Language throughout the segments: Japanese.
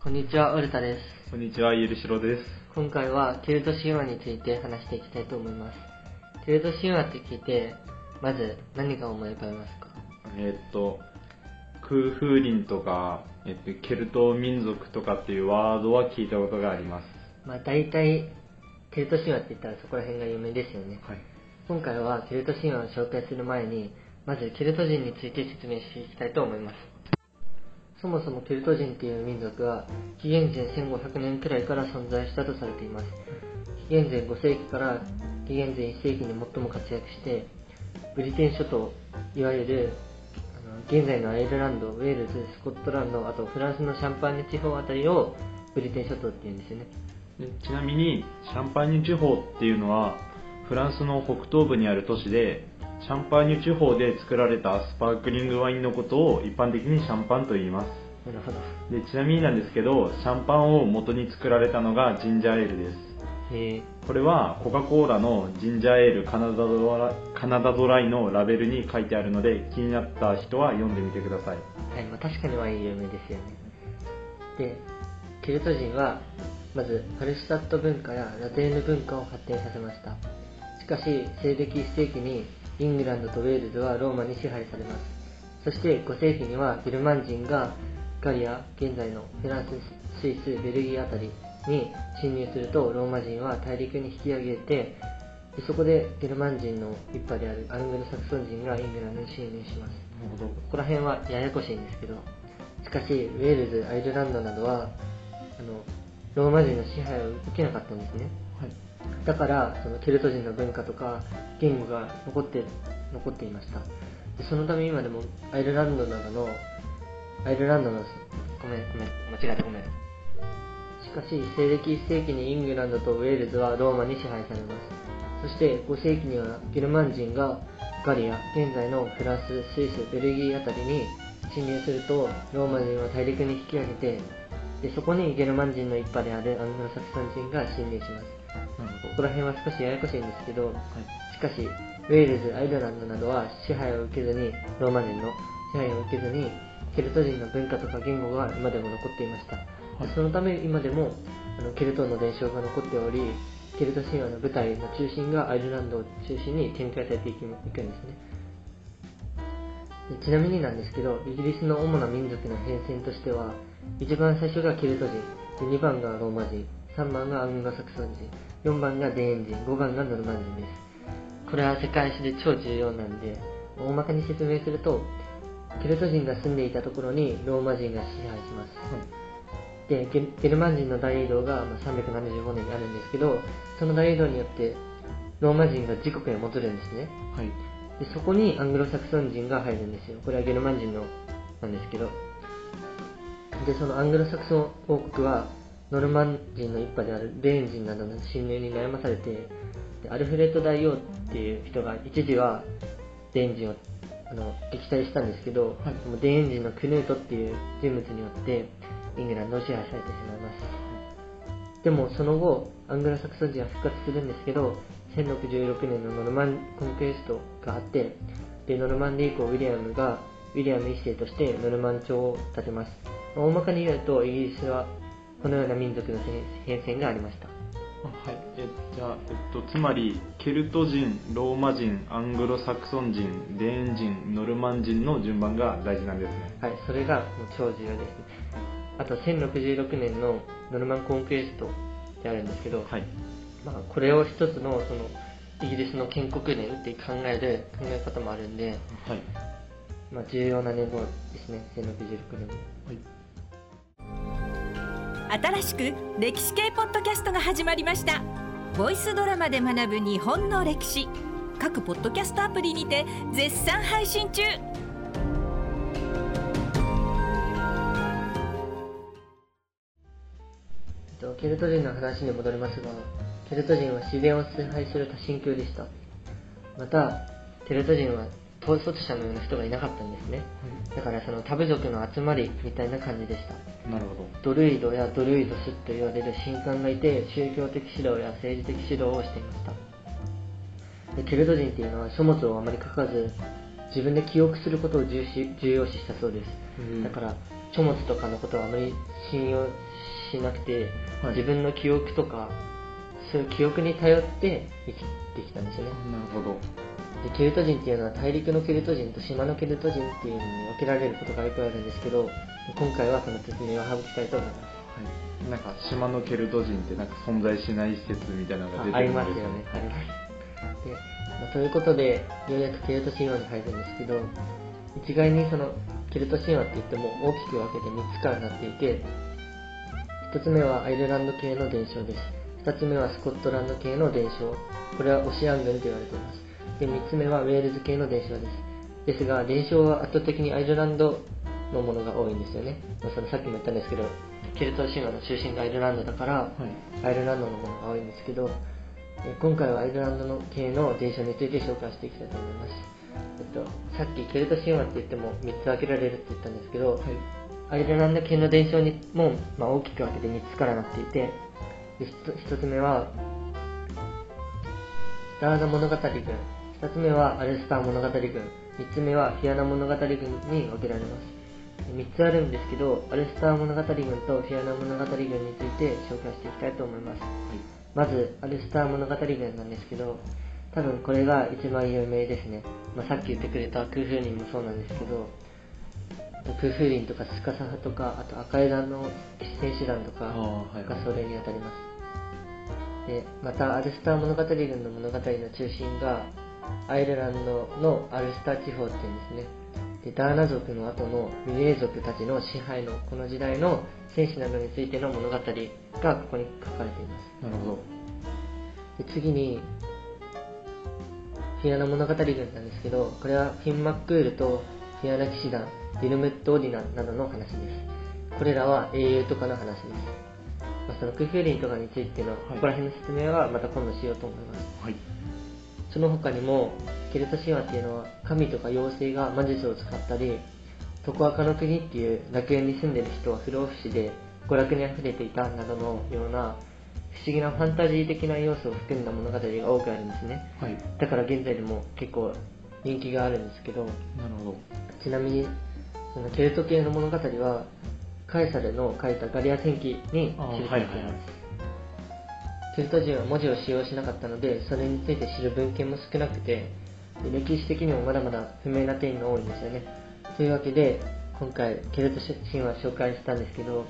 こんにちは、オルタです。こんにちは、ゆるしろです。今回はケルト神話について話していきたいと思います。ケルト神話って聞いて、まず何が思い浮かべますか？えーっと、空風林とか、えっと、ケルト民族とかっていうワードは聞いたことがあります。まあ大体、ケルト神話って言ったらそこら辺が有名ですよね。はい。今回はケルト神話を紹介する前に、まずケルト人について説明していきたいと思います。そもそもケルト人っていう民族は紀元前1500年くらいから存在したとされています。紀元前5世紀から紀元前1世紀に最も活躍して、ブリテン諸島、いわゆるあの現在のアイルランド、ウェールズ、スコットランド、あとフランスのシャンパーニュ地方あたりをブリテン諸島って言うんですよね。でちなみに、シャンパーニュ地方っていうのは、フランスの北東部にある都市で、シャンパーニュ地方で作られたスパークリングワインのことを一般的にシャンパンと言います。なるほど。でちなみになんですけど、シャンパンを元に作られたのがジンジャーエールです。へえこれはコカ・コーラのジンジャーエールカナダドラカナダドライのラベルに書いてあるので気になった人は読んでみてくださいはい、まあ、確かにワイン有名ですよね。で、ケルト人は、まず、ハルシュタット文化やラテーヌ文化を発展させました。しかし、西暦1世紀に、イングランドとウェールズはローマに支配されます。そして、5世紀には、ゲルマン人が、ガリア、現在のフランス、スイス、ベルギーあたりに侵入すると、ローマ人は大陸に引き上げて、そこでゲルマン人の一派であるアングルサクソン人がイングランドに侵入します。ここら辺はややこしいんですけど、しかし、ウェールズ、アイルランドなどは、あの、ローマ人の支配を受けなかったんですね。だから、そのケルト人の文化とか言語が残って、残っていました。でそのため今でもアイルランドなどの、アイルランドの、ごめん、ごめん、間違えた、ごめん。しかし、西暦1世紀にイングランドとウェールズはローマに支配されます。そして5世紀にはゲルマン人がガリア、現在のフランス、スイス、ベルギーあたりに侵入すると、ローマ人は大陸に引き上げて、でそこにゲルマン人の一派であるアングロサクソン人が侵入します。ここら辺は少しややこしいんですけど、どはいしかし、ウェールズ、アイルランドなどは支配を受けずに、ローマ人の支配を受けずに、ケルト人の文化とか言語が今でも残っていました。でそのため今でもあのケルトの伝承が残っており、ケルト神話の舞台の中心がアイルランドを中心に展開されていくんですね。でちなみになんですけど、イギリスの主な民族の変遷としては、一番最初がケルト人、で2番がローマ人、3番がアングロサクソン人、4番がデーン人、5番がノルマン人です。これは世界史で超重要なんで、大まかに説明すると、ケルト人が住んでいたところにローマ人が支配します。でゲルゲルマン人の大移動がまあ375年にあるんですけどその大移動によってローマ人が自国に戻るんですね。はい。でそこにアングロサクソン人が入るんですよ。これはゲルマン人のなんですけど。でそのアングロサクソン王国はノルマン人の一派であるデーン人などの侵入に悩まされてでアルフレッド大王っていう人が一時はデーン人をあの撃退したんですけど、はい。でもデーン人のクヌートっていう人物によってイングランドを支配されてしまいます。でもその後アングロサクソン人は復活するんですけど1066年のノルマンコンクエストがあってでノルマンディー公ウィリアムがウィリアム一世としてノルマン朝を建てます。まあ大まかに言うとイギリスはこのような民族の変遷がありました。あはい。えじゃあ、えっと、つまりケルト人ローマ人アングロサクソン人デーン人ノルマン人の順番が大事なんですね。はい、それがもう超重要ですね。あと1066年のノルマンコンクエストってあるんですけど、はい。まあ、これを一つのそのイギリスの建国年って考える考え方もあるんで、はい。まあ、重要な年号ですね、1066年。はい新しく歴史系ポッドキャストが始まりました。ボイスドラマで学ぶ日本の歴史。各ポッドキャストアプリにて絶賛配信中。ケルト人の話に戻りますが、ケルト人は自然を崇拝する多神教でした。また、ケルト人は統率者のような人がいなかったんですね。だからそのタブ族の集まりみたいな感じでした。なるほど。ドルイドやドルイドスと言われる神官がいて宗教的指導や政治的指導をしていました。でケルト人っていうのは書物をあまり書かず自分で記憶することを重視重要視したそうです、うん。だから書物とかのことはあまり信用しなくて、はい。自分の記憶とかそういう記憶に頼って生きてきたんですよね。なるほどでケルト人っていうのは大陸のケルト人と島のケルト人っていうのに分けられることがよくあるんですけど今回はその説明を省きたいと思いますはい、なんか島のケルト人ってなんか存在しない説みたいなのが出てあありるんですますよね、あります。でまあ、ということで、ようやくケルト神話に入るんですけど、一概にそのケルト神話って言っても大きく分けて3つからなっていて、1つ目はアイルランド系の伝承です。2つ目はスコットランド系の伝承。これはオシアン群と言われています。で、3つ目はウェールズ系の伝承です。ですが、伝承は圧倒的にアイルランドのものが多いんですよね。まあそのさっきも言ったんですけど、ケルト神話の中心がアイルランドだから、はいアイルランドのものが多いんですけど、えー今回はアイルランドの系の伝承について紹介していきたいと思います。えっと、さっきケルト神話って言っても3つ分けられるって言ったんですけど、はいアイルランド系の伝承にも、まあ、大きく分けて3つからなっていて、で 1, つ目は、スターの物語群、2つ目はアルスター物語群、3つ目はフィアナ物語群に分けられます。3つあるんですけど、アルスター物語群とフィアナ物語群について紹介していきたいと思います。まず、アルスター物語群なんですけど、多分これが一番有名ですね。まあ、さっき言ってくれた空風林もそうなんですけど、空風林とかスカサハとか、あと赤枝の戦士団とかあーはいはいがそれに当たります。で、またアルスター物語群の物語の中心が、アイルランドのアルスター地方っていうんですね。でダーナ族の後のミレー族たちの支配のこの時代の戦士などについての物語がここに書かれています。なるほどで次に、フィアナ物語群なんですけど、これはフィン・マックールとフィアナ騎士団、ディルムット・オディナンなどの話です。これらは英雄とかの話です。まあ、そのクフーリンとかについての、ここら辺の説明はまた今度しようと思います。はいその他にも、ケルト神話っていうのは神とか妖精が魔術を使ったり、トコアカの国っていう楽園に住んでる人は不老不死で娯楽に溢れていたなどのような不思議なファンタジー的な要素を含んだ物語が多くあるんですね。はい。だから現在でも結構人気があるんですけど、なるほど。ちなみにそのケルト系の物語はカエサルの書いたガリア戦記に記されています、ケルト人は文字を使用しなかったのでそれについて知る文献も少なくてで歴史的にもまだまだ不明な点が多いんですよね。というわけで今回ケルト神話を紹介したんですけど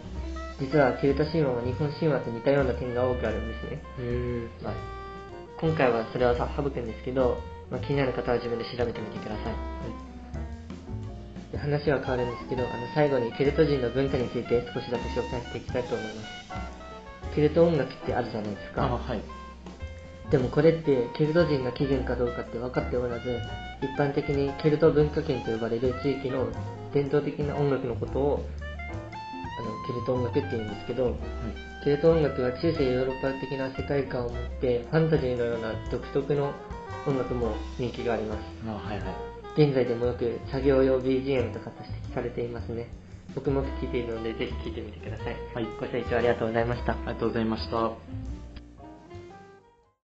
実はケルト神話は日本神話と似たような点が多くあるんですね。へまあ、今回はそれはさ省くんですけど、まあ、気になる方は自分で調べてみてください、で話は変わるんですけどあの最後にケルト人の文化について少しだけ紹介していきたいと思いますケルト音楽ってあるじゃないですか。あはい。でもこれってケルト人が起源かどうかって分かっておらず一般的にケルト文化圏と呼ばれる地域の伝統的な音楽のことをあのケルト音楽って言うんですけどはいケルト音楽は中世ヨーロッパ的な世界観を持ってファンタジーのような独特の音楽も人気があります。あはいはい。現在でもよく作業用 BGM とかと指摘されていますね僕も聴いているのでぜひ聴いてみてください、はい。ご清聴ありがとうございました。ありがとうございました